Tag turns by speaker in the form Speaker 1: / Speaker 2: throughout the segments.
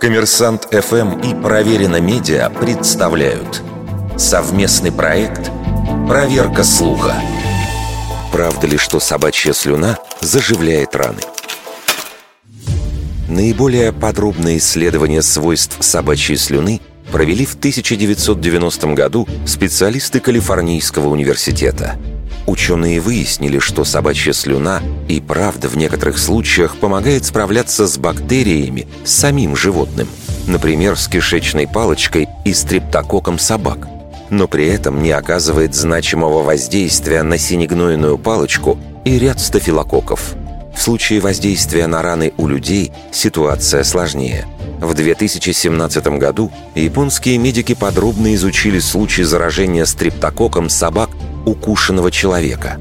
Speaker 1: Коммерсант ФМ и Проверено Медиа представляют совместный проект «Проверка слуха». Правда ли, что собачья слюна заживляет раны? Наиболее подробное исследование свойств собачьей слюны провели в 1990 году специалисты Калифорнийского университета – Ученые выяснили, что собачья слюна и правда в некоторых случаях помогает справляться с бактериями с самим животным, например, с кишечной палочкой и стрептококком собак, но при этом не оказывает значимого воздействия на синегнойную палочку и ряд стафилококков. В случае воздействия на раны у людей ситуация сложнее. В 2017 году японские медики подробно изучили случай заражения стрептококком собак укушенного человека.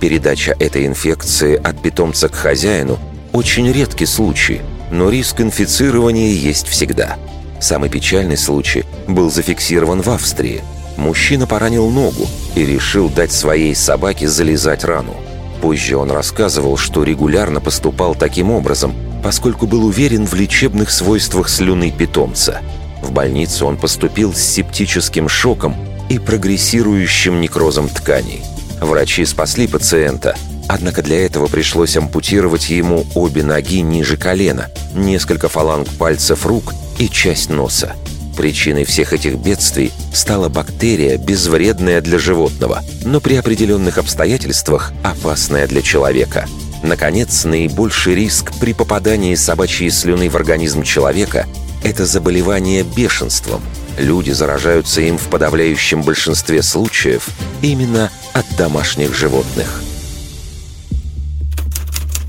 Speaker 1: Передача этой инфекции от питомца к хозяину – очень редкий случай, но риск инфицирования есть всегда. Самый печальный случай был зафиксирован в Австрии. Мужчина поранил ногу и решил дать своей собаке залезать рану. Позже он рассказывал, что регулярно поступал таким образом, поскольку был уверен в лечебных свойствах слюны питомца. В больницу он поступил с септическим шоком и прогрессирующим некрозом тканей. Врачи спасли пациента, однако для этого пришлось ампутировать ему обе ноги ниже колена, несколько фаланг пальцев рук и часть носа. Причиной всех этих бедствий стала бактерия, безвредная для животного, но при определенных обстоятельствах опасная для человека. Наконец, наибольший риск при попадании собачьей слюны в организм человека – это заболевание бешенством – люди заражаются им в подавляющем большинстве случаев именно от домашних животных.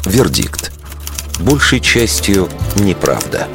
Speaker 1: Вердикт. Большей частью неправда.